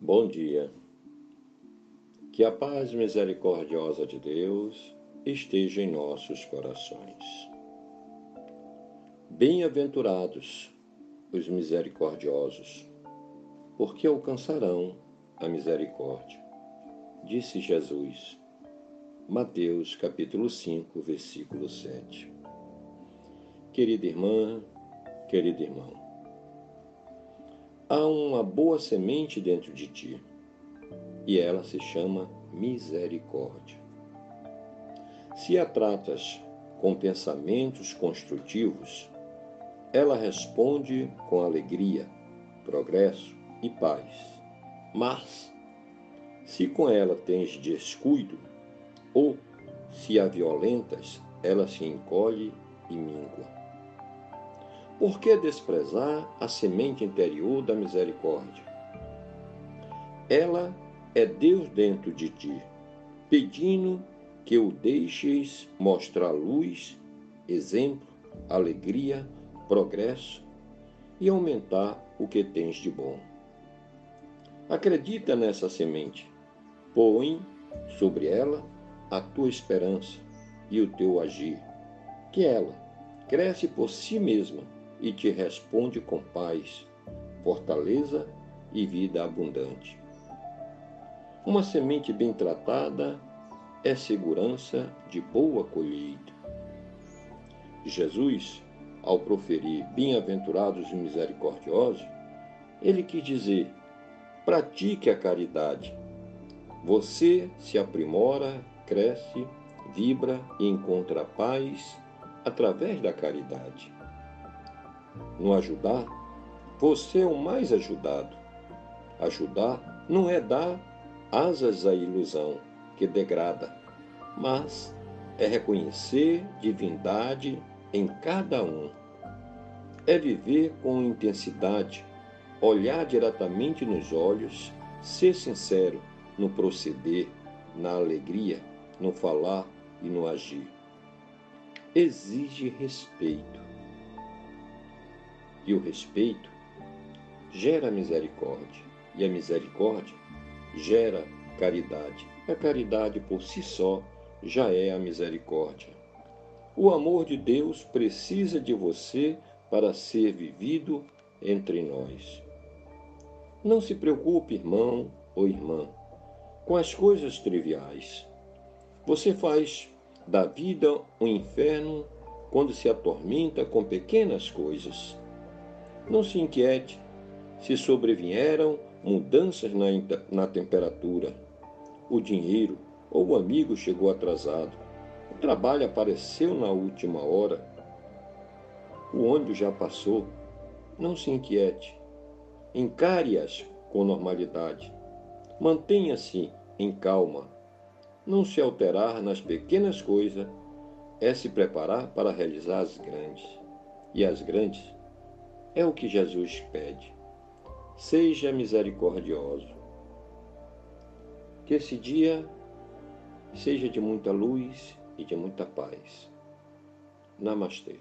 Bom dia. Que a paz misericordiosa de Deus esteja em nossos corações. Bem-aventurados os misericordiosos, porque alcançarão a misericórdia. Disse Jesus. Mateus capítulo 5, versículo 7. Querida irmã, querido irmão, há uma boa semente dentro de ti e ela se chama misericórdia. Se a tratas com pensamentos construtivos, ela responde com alegria, progresso e paz. Mas, se com ela tens descuido, ou se a violentas, ela se encolhe e mingua. Por que desprezar a semente interior da misericórdia? Ela é Deus dentro de ti, pedindo que o deixes mostrar luz, exemplo, alegria, progresso e aumentar o que tens de bom. Acredita nessa semente, põe sobre ela a tua esperança e o teu agir, que ela cresce por si mesma e te responde com paz, fortaleza e vida abundante. Uma semente bem tratada é segurança de boa colheita. Jesus, ao proferir bem-aventurados e misericordiosos, ele quis dizer: pratique a caridade. Você se aprimora, cresce, vibra e encontra paz através da caridade no ajudar, você é o mais ajudado. Ajudar não é dar asas à ilusão que degrada, mas é reconhecer divindade em cada um. É viver com intensidade, olhar diretamente nos olhos, ser sincero no proceder, na alegria, no falar e no agir. Exige respeito e o respeito gera misericórdia, e a misericórdia gera caridade. A caridade por si só já é a misericórdia. O amor de Deus precisa de você para ser vivido entre nós. Não se preocupe, irmão ou irmã, com as coisas triviais. Você faz da vida um inferno quando se atormenta com pequenas coisas. Não se inquiete se sobrevieram mudanças na, na temperatura, o dinheiro ou o amigo chegou atrasado, o trabalho apareceu na última hora, o ônibus já passou. Não se inquiete. Encare-as com normalidade. Mantenha-se em calma. Não se alterar nas pequenas coisas é se preparar para realizar as grandes. E as grandes é o que Jesus pede. Seja misericordioso. Que esse dia seja de muita luz e de muita paz. Namastê.